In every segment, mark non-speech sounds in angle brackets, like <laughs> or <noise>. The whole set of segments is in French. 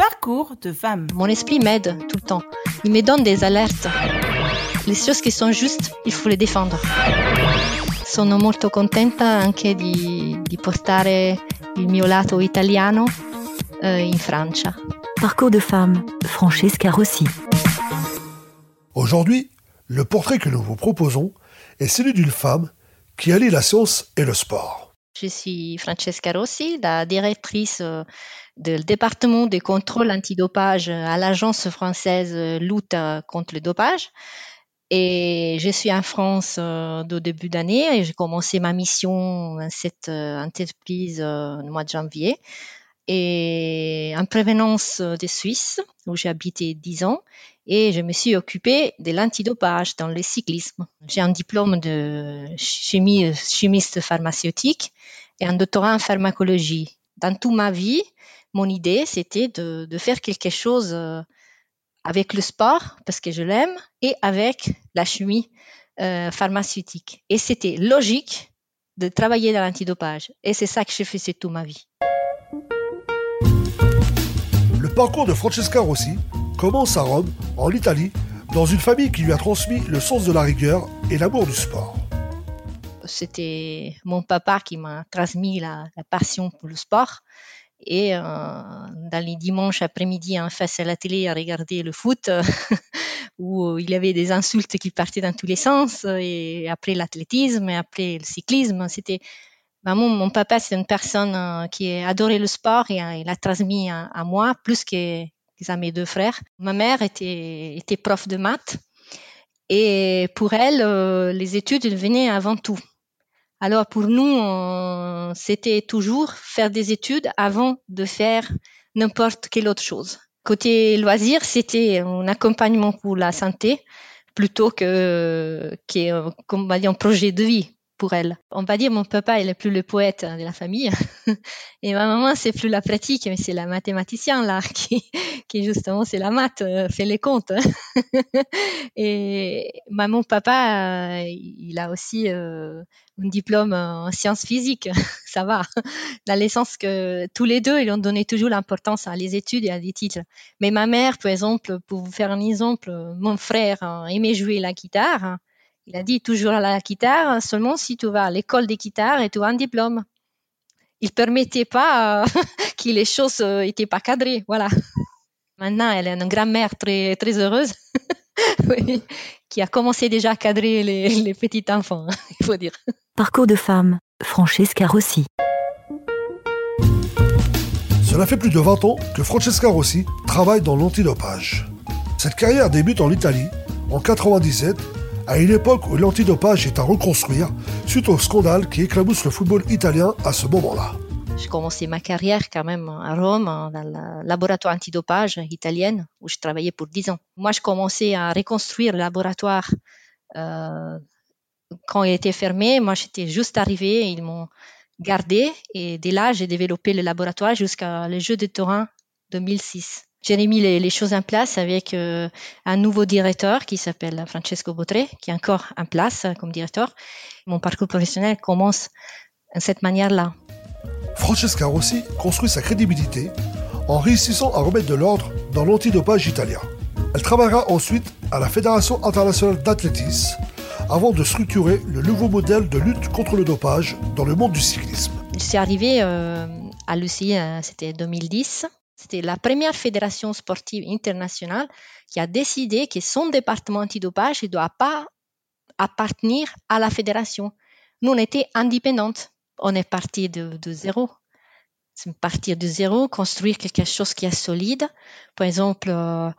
Parcours de femme. Mon esprit m'aide tout le temps. Il me donne des alertes. Les choses qui sont justes, il faut les défendre. Sono molto contenta anche di, di portare il mio lato italiano eh, in Francia. Parcours de femme, Francesca Rossi. Aujourd'hui, le portrait que nous vous proposons est celui d'une femme qui allie la science et le sport. Je suis Francesca Rossi, la directrice euh, du département de contrôle antidopage à l'Agence française lutte contre le dopage. Et je suis en France euh, au début d'année et j'ai commencé ma mission dans cette euh, entreprise euh, au mois de janvier. Et en prévenance de Suisse, où j'ai habité 10 ans, et je me suis occupée de l'antidopage dans le cyclisme. J'ai un diplôme de chimie, chimiste pharmaceutique et un doctorat en pharmacologie. Dans toute ma vie, mon idée, c'était de, faire quelque chose euh, avec le sport, parce que je l'aime, et avec la chimie euh, pharmaceutique. Et c'était logique de travailler dans l'antidopage. Et c'est ça que j'ai fait toute ma vie. Parcours de Francesca Rossi commence à Rome, en Italie, dans une famille qui lui a transmis le sens de la rigueur et l'amour du sport. C'était mon papa qui m'a transmis la, passion pour le sport. Et euh, dans les dimanches après-midi en face à la télé à regarder le foot, <laughs> où il y avait des insultes qui partaient dans tous les sens, et après l'athlétisme, et après le cyclisme, c'était Vraiment, mon papa, c'est une personne euh, qui adorait le sport et euh, il a transmis à, moi plus que, à mes deux frères. Ma mère était, prof de maths et pour elle, euh, les études venaient avant tout. Alors pour nous, c'était toujours faire des études avant de faire n'importe quelle autre chose. Côté loisirs, c'était un accompagnement pour la santé plutôt que, que comme on dire, un projet de vie pour elle. On va dire mon papa, il est plus le poète de la famille <laughs> et ma maman, c'est plus la pratique, mais c'est la mathématicienne là <laughs> qui, justement c'est la maths, euh, fait les comptes. <laughs> et mon papa, euh, il a aussi euh, un diplôme en sciences physiques, ça va. Dans le sens que tous les deux, ils ont donné toujours l'importance à les études et à des titres. Mais ma mère, par exemple, pour vous faire un exemple, mon frère aimait jouer la guitare. Il a dit toujours à la guitare seulement si tu vas à l'école des guitares et tu as un diplôme. Il permettait pas <laughs> que les choses n'étaient pas cadrées, voilà. Maintenant, elle est une grand-mère très très heureuse, <laughs> oui, qui a commencé déjà à cadrer les, les petits enfants, <laughs> il faut dire. Parcours de femme, Francesca Rossi. Cela fait plus de 20 ans que Francesca Rossi travaille dans l'antidopage. Cette carrière débute en Italie en 97 à une époque où l'antidopage est à reconstruire suite au scandale qui éclabousse le football italien à ce moment-là. J'ai commencé ma carrière quand même à Rome, dans le laboratoire antidopage italien, où je travaillais pour 10 ans. Moi, je commençais à reconstruire le laboratoire euh, quand il était fermé. Moi, j'étais juste arrivée, ils m'ont gardé et dès là, j'ai développé le laboratoire jusqu'à le jeu de Turin 2006. J'ai mis les, les, choses en place avec euh, un nouveau directeur qui s'appelle Francesco Botré, qui est encore en place comme directeur. Mon parcours professionnel commence de cette manière-là. Francesca Rossi construit sa crédibilité en réussissant à remettre de l'ordre dans l'antidopage italien. Elle travaillera ensuite à la Fédération internationale d'athlétisme avant de structurer le nouveau modèle de lutte contre le dopage dans le monde du cyclisme. Je suis arrivée euh, à Lucie, euh, c'était 2010. C'était la première fédération sportive internationale qui a décidé que son département antidopage ne doit pas appartenir à la fédération. Nous, on était indépendantes. On est parti de, zéro. Partir de zéro, construire quelque chose qui est solide. Par exemple, euh,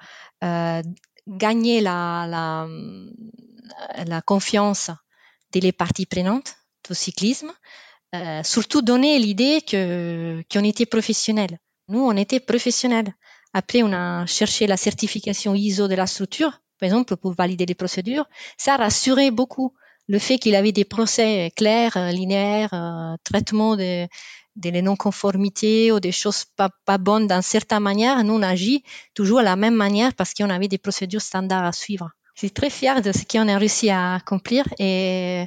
euh, gagner la, confiance des parties prenantes du cyclisme. Euh, surtout donner l'idée qu'on était professionnel. Nous, on était professionnels. Après, on a cherché la certification ISO de la structure, par exemple, pour valider les procédures. Ça rassurait beaucoup le fait qu'il avait des procès clairs, linéaires, euh, traitement de, des non-conformités ou des choses pas, pas bonnes d'une certaine manière. Nous, on agit toujours de la même manière parce qu'on avait des procédures standards à suivre. Je suis très fière de ce qu'on a réussi à accomplir et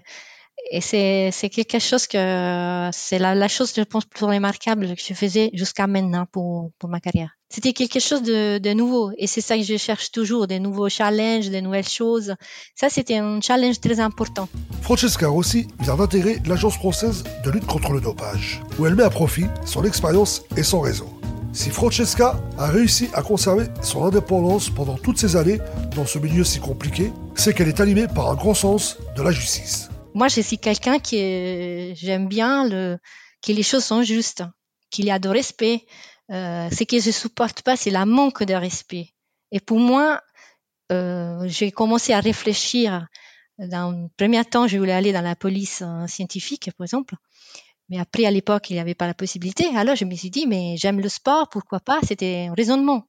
et c'est quelque chose que c'est la, chose je pense plus remarquable que je faisais jusqu'à maintenant pour pour ma carrière. C'était quelque chose de, de nouveau et c'est ça que je cherche toujours, des nouveaux challenges, des nouvelles choses. Ça c'était un challenge très important. Francesca Rossi vient d'intégrer l'Agence française de lutte contre le dopage, où elle met à profit son expérience et son réseau. Si Francesca a réussi à conserver son indépendance pendant toutes ces années dans ce milieu si compliqué, c'est qu'elle est animée par un grand sens de la justice. Moi, je suis quelqu'un qui j'aime bien que les choses sont justes, qu'il y a de respect. Euh, ce que je supporte pas, c'est la manque de respect. Et pour moi, euh, j'ai commencé à réfléchir. Dans le premier temps, je voulais aller dans la police euh, scientifique, par exemple. Mais après, à l'époque, il n'y avait pas la possibilité. Alors, je me suis dit, mais j'aime le sport, pourquoi pas? C'était un raisonnement.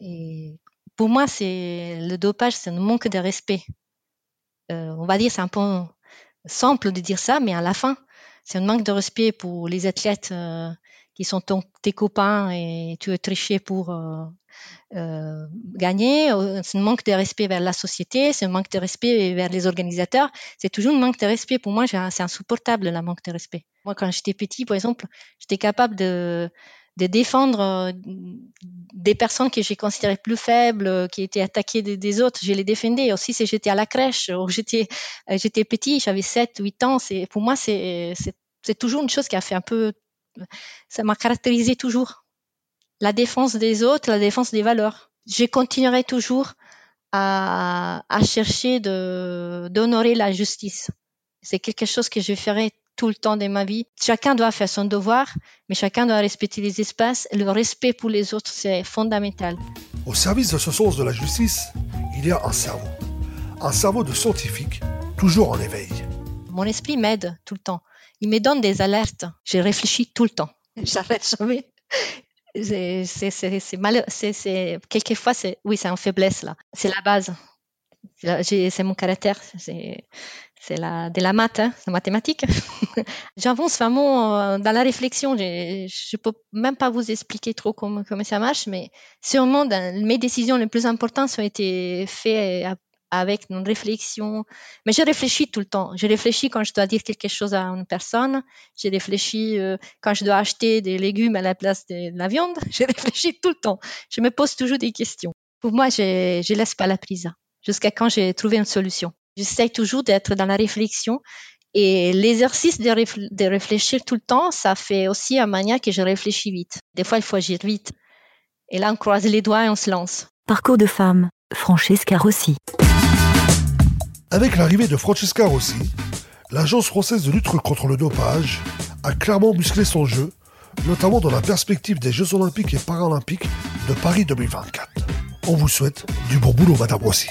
Et pour moi, c'est le dopage, c'est un manque de respect. On va dire, c'est un peu simple de dire ça, mais à la fin, c'est un manque de respect pour les athlètes euh, qui sont tes copains et tu es triché pour euh, euh, gagner. C'est un manque de respect vers la société, c'est un manque de respect vers les organisateurs. C'est toujours un manque de respect. Pour moi, c'est insupportable, le manque de respect. Moi, quand j'étais petit, par exemple, j'étais capable de, de défendre euh, des personnes que j'ai considérées plus faibles, qui étaient attaquées des, autres. Je les défendais. Aussi, si j'étais à la crèche ou j'étais, euh, j'étais petit, j'avais 7, 8 ans. C'est, pour moi, c'est, c'est, c'est toujours une chose qui a fait un peu, ça m'a caractérisé toujours. La défense des autres, la défense des valeurs. Je continuerai toujours à, à chercher de, d'honorer la justice. C'est quelque chose que je ferai tout le temps de ma vie. Chacun doit faire son devoir, mais chacun doit respecter les espaces. Le respect pour les autres, c'est fondamental. Au service de ce sens de la justice, il y a un cerveau. Un cerveau de scientifique, toujours en éveil. Mon esprit m'aide tout le temps. Il me donne des alertes. Je réfléchis tout le temps. <laughs> J'arrête jamais. C'est mal. C'est quelquefois, c'est oui, c'est une faiblesse là. C'est la base. C'est mon caractère. C'est la, de la maths, hein, mathématique. <laughs> J'avance vraiment euh, dans la réflexion. Je ne peux même pas vous expliquer trop comment, ça marche, mais sûrement mes décisions les plus importantes ont été faites avec une réflexion. Mais je réfléchis tout le temps. Je réfléchis quand je dois dire quelque chose à une personne. Je réfléchis euh, quand je dois acheter des légumes à la place de la viande. <laughs> Je réfléchis tout le temps. Je me pose toujours des questions. Pour moi, je ne laisse pas la prise jusqu'à quand j'ai trouvé une solution. J'essaie toujours d'être dans la réflexion. Et l'exercice de, réfléchir tout le temps, ça fait aussi un manière que je réfléchis vite. Des fois, il faut agir vite. Et là, on croise les doigts et on se lance. Parcours de femme, Francesca Rossi. Avec l'arrivée de Francesca Rossi, l'Agence française de lutte contre le dopage a clairement musclé son jeu, notamment dans la perspective des Jeux olympiques et paralympiques de Paris 2024. On vous souhaite du bon boulot, Madame Rossi.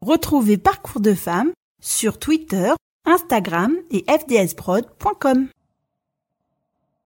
Retrouvez Parcours de femmes sur Twitter, Instagram et fdsprod.com.